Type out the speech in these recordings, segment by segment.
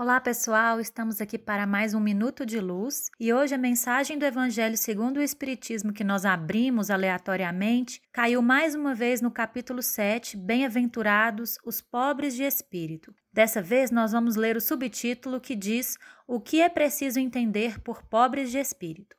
Olá, pessoal! Estamos aqui para mais um Minuto de Luz e hoje a mensagem do Evangelho segundo o Espiritismo que nós abrimos aleatoriamente caiu mais uma vez no capítulo 7, Bem-aventurados os pobres de espírito. Dessa vez nós vamos ler o subtítulo que diz O que é preciso entender por pobres de espírito.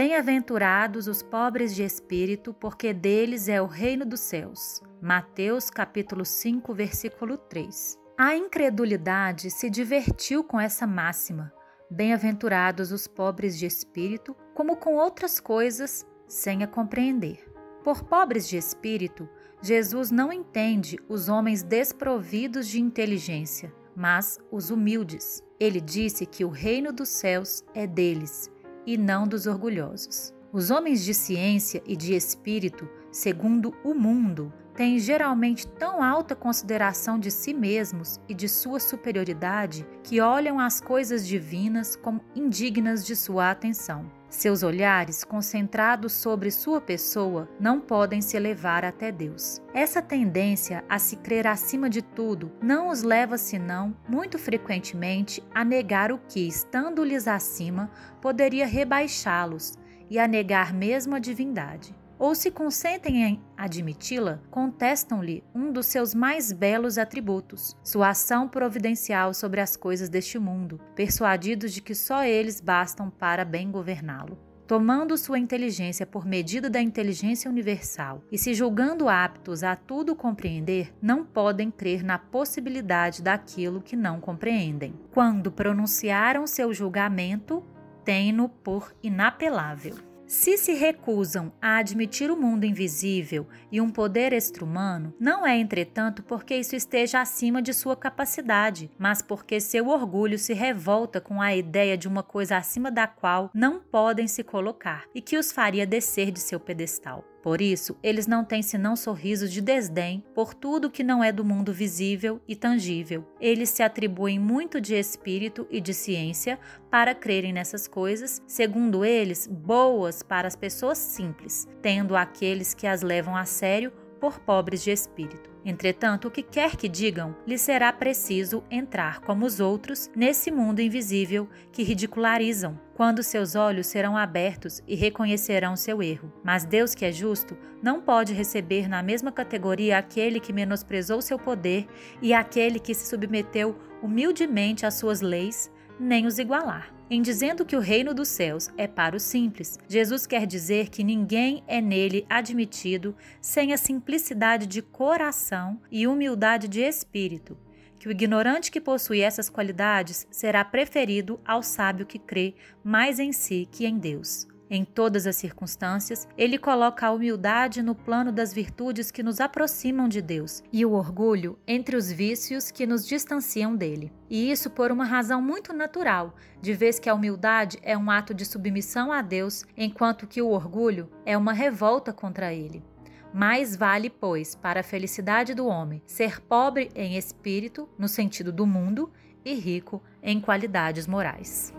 Bem-aventurados os pobres de espírito, porque deles é o reino dos céus. Mateus capítulo 5, versículo 3. A incredulidade se divertiu com essa máxima. Bem-aventurados os pobres de espírito, como com outras coisas, sem a compreender. Por pobres de espírito, Jesus não entende os homens desprovidos de inteligência, mas os humildes. Ele disse que o reino dos céus é deles e não dos orgulhosos. Os homens de ciência e de espírito, segundo o mundo, têm geralmente tão alta consideração de si mesmos e de sua superioridade que olham as coisas divinas como indignas de sua atenção. Seus olhares, concentrados sobre sua pessoa, não podem se elevar até Deus. Essa tendência a se crer acima de tudo não os leva, senão, muito frequentemente, a negar o que, estando-lhes acima, poderia rebaixá-los e a negar mesmo a divindade ou se consentem em admiti-la, contestam-lhe um dos seus mais belos atributos, sua ação providencial sobre as coisas deste mundo, persuadidos de que só eles bastam para bem governá-lo. Tomando sua inteligência por medida da inteligência universal e se julgando aptos a tudo compreender, não podem crer na possibilidade daquilo que não compreendem. Quando pronunciaram seu julgamento, têm-no por inapelável. Se se recusam a admitir o mundo invisível e um poder extra-humano, não é, entretanto, porque isso esteja acima de sua capacidade, mas porque seu orgulho se revolta com a ideia de uma coisa acima da qual não podem se colocar e que os faria descer de seu pedestal. Por isso, eles não têm senão sorrisos de desdém por tudo que não é do mundo visível e tangível. Eles se atribuem muito de espírito e de ciência para crerem nessas coisas, segundo eles, boas para as pessoas simples, tendo aqueles que as levam a sério por pobres de espírito. Entretanto, o que quer que digam, lhes será preciso entrar como os outros nesse mundo invisível que ridicularizam, quando seus olhos serão abertos e reconhecerão seu erro. Mas Deus, que é justo, não pode receber na mesma categoria aquele que menosprezou seu poder e aquele que se submeteu humildemente às suas leis, nem os igualar. Em dizendo que o reino dos céus é para os simples, Jesus quer dizer que ninguém é nele admitido sem a simplicidade de coração e humildade de espírito, o ignorante que possui essas qualidades será preferido ao sábio que crê mais em si que em Deus. Em todas as circunstâncias, ele coloca a humildade no plano das virtudes que nos aproximam de Deus e o orgulho entre os vícios que nos distanciam dele. E isso por uma razão muito natural, de vez que a humildade é um ato de submissão a Deus, enquanto que o orgulho é uma revolta contra ele. Mais vale, pois, para a felicidade do homem ser pobre em espírito, no sentido do mundo, e rico em qualidades morais.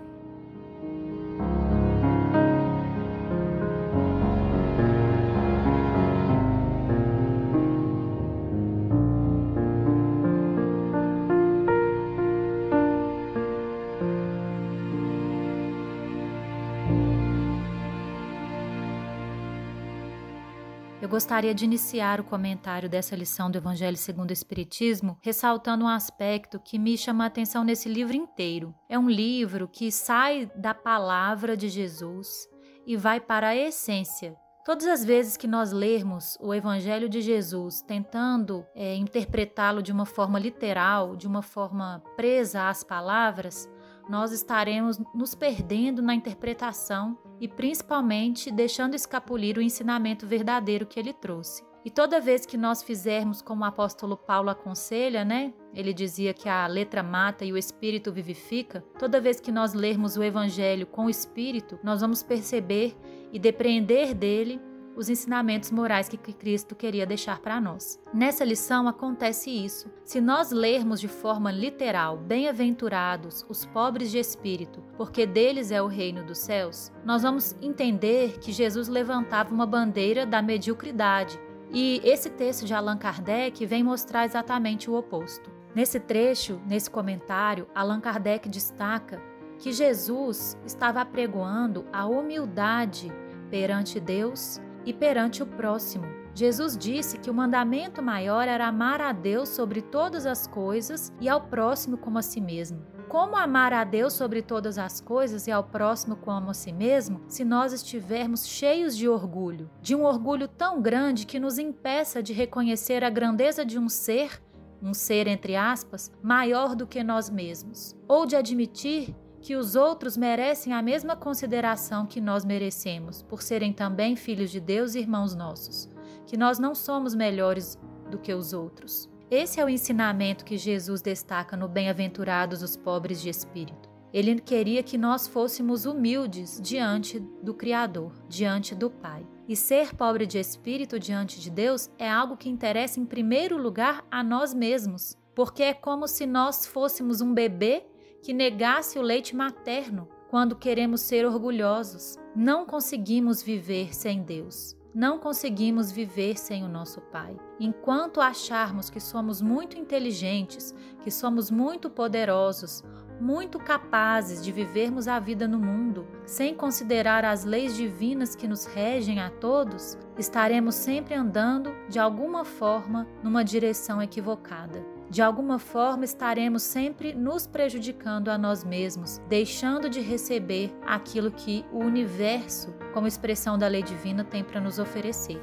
Eu gostaria de iniciar o comentário dessa lição do Evangelho segundo o Espiritismo ressaltando um aspecto que me chama a atenção nesse livro inteiro. É um livro que sai da palavra de Jesus e vai para a essência. Todas as vezes que nós lermos o Evangelho de Jesus tentando é, interpretá-lo de uma forma literal, de uma forma presa às palavras, nós estaremos nos perdendo na interpretação e principalmente deixando escapulir o ensinamento verdadeiro que ele trouxe. E toda vez que nós fizermos como o apóstolo Paulo aconselha, né? Ele dizia que a letra mata e o espírito vivifica. Toda vez que nós lermos o evangelho com o espírito, nós vamos perceber e depreender dele os ensinamentos morais que Cristo queria deixar para nós. Nessa lição acontece isso. Se nós lermos de forma literal, bem-aventurados os pobres de espírito, porque deles é o reino dos céus, nós vamos entender que Jesus levantava uma bandeira da mediocridade. E esse texto de Allan Kardec vem mostrar exatamente o oposto. Nesse trecho, nesse comentário, Allan Kardec destaca que Jesus estava apregoando a humildade perante Deus e perante o próximo. Jesus disse que o mandamento maior era amar a Deus sobre todas as coisas e ao próximo como a si mesmo. Como amar a Deus sobre todas as coisas e ao próximo como a si mesmo, se nós estivermos cheios de orgulho, de um orgulho tão grande que nos impeça de reconhecer a grandeza de um ser, um ser entre aspas, maior do que nós mesmos, ou de admitir que os outros merecem a mesma consideração que nós merecemos, por serem também filhos de Deus e irmãos nossos, que nós não somos melhores do que os outros. Esse é o ensinamento que Jesus destaca no Bem-aventurados os pobres de espírito. Ele queria que nós fôssemos humildes diante do Criador, diante do Pai. E ser pobre de espírito diante de Deus é algo que interessa em primeiro lugar a nós mesmos, porque é como se nós fôssemos um bebê que negasse o leite materno quando queremos ser orgulhosos. Não conseguimos viver sem Deus. Não conseguimos viver sem o nosso Pai. Enquanto acharmos que somos muito inteligentes, que somos muito poderosos, muito capazes de vivermos a vida no mundo, sem considerar as leis divinas que nos regem a todos, estaremos sempre andando, de alguma forma, numa direção equivocada. De alguma forma estaremos sempre nos prejudicando a nós mesmos, deixando de receber aquilo que o universo, como expressão da lei divina, tem para nos oferecer.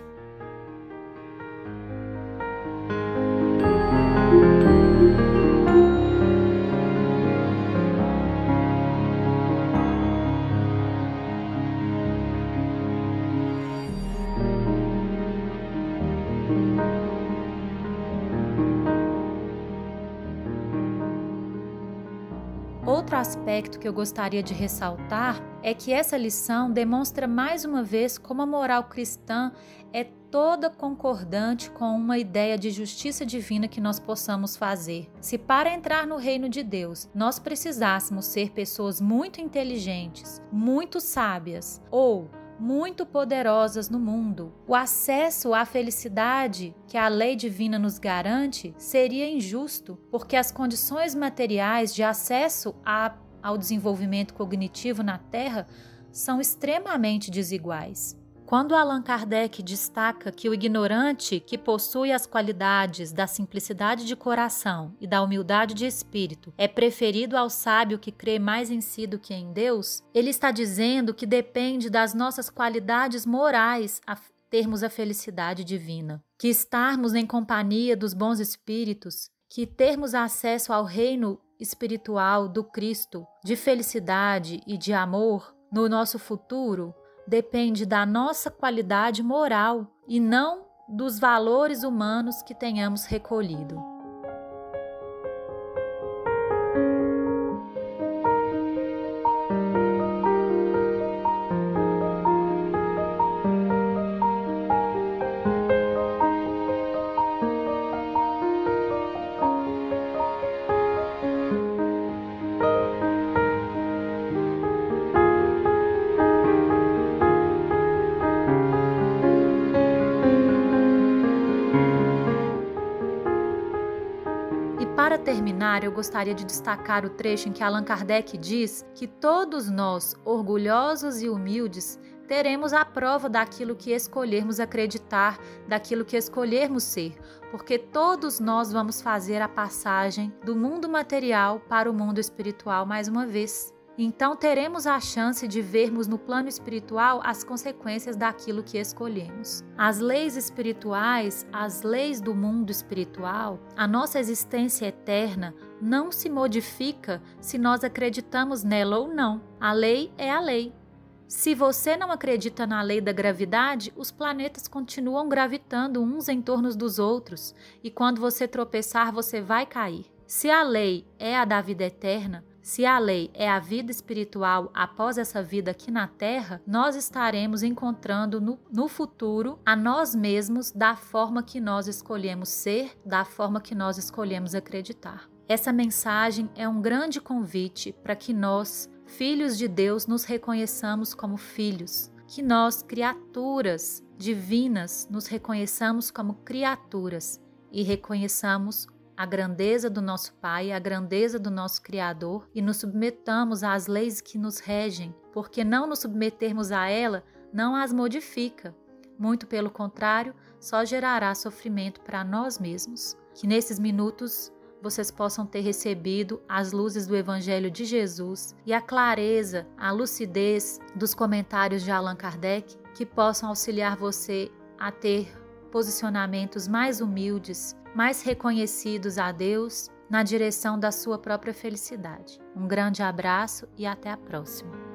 Aspecto que eu gostaria de ressaltar é que essa lição demonstra mais uma vez como a moral cristã é toda concordante com uma ideia de justiça divina que nós possamos fazer. Se para entrar no reino de Deus nós precisássemos ser pessoas muito inteligentes, muito sábias ou muito poderosas no mundo. O acesso à felicidade que a lei divina nos garante seria injusto, porque as condições materiais de acesso a, ao desenvolvimento cognitivo na Terra são extremamente desiguais. Quando Allan Kardec destaca que o ignorante que possui as qualidades da simplicidade de coração e da humildade de espírito é preferido ao sábio que crê mais em si do que em Deus, ele está dizendo que depende das nossas qualidades morais a termos a felicidade divina, que estarmos em companhia dos bons espíritos, que termos acesso ao reino espiritual do Cristo, de felicidade e de amor no nosso futuro depende da nossa qualidade moral e não dos valores humanos que tenhamos recolhido. Eu gostaria de destacar o trecho em que Allan Kardec diz que todos nós, orgulhosos e humildes, teremos a prova daquilo que escolhermos acreditar, daquilo que escolhermos ser, porque todos nós vamos fazer a passagem do mundo material para o mundo espiritual mais uma vez. Então teremos a chance de vermos no plano espiritual as consequências daquilo que escolhemos. As leis espirituais, as leis do mundo espiritual, a nossa existência eterna não se modifica se nós acreditamos nela ou não. A lei é a lei. Se você não acredita na lei da gravidade, os planetas continuam gravitando uns em torno dos outros, e quando você tropeçar, você vai cair. Se a lei é a da vida eterna, Se a lei é a vida espiritual após essa vida aqui na Terra, nós estaremos encontrando no, no futuro a nós mesmos da forma que nós escolhemos ser, da forma que nós escolhemos acreditar. Essa mensagem é um grande convite para que nós, filhos de Deus, nos reconheçamos como filhos, que nós, criaturas divinas, nos reconheçamos como criaturas e reconheçamos a grandeza do nosso Pai, a grandeza do nosso Criador e nos submetamos às leis que nos regem, porque não nos submetermos a ela não as modifica. Muito pelo contrário, só gerará sofrimento para nós mesmos. Que nesses minutos vocês possam ter recebido as luzes do Evangelho de Jesus e a clareza, a lucidez dos comentários de Allan Kardec que possam auxiliar você a ter posicionamentos mais humildes, mais reconhecidos a Deus na direção da sua própria felicidade. Um grande abraço e até a próxima.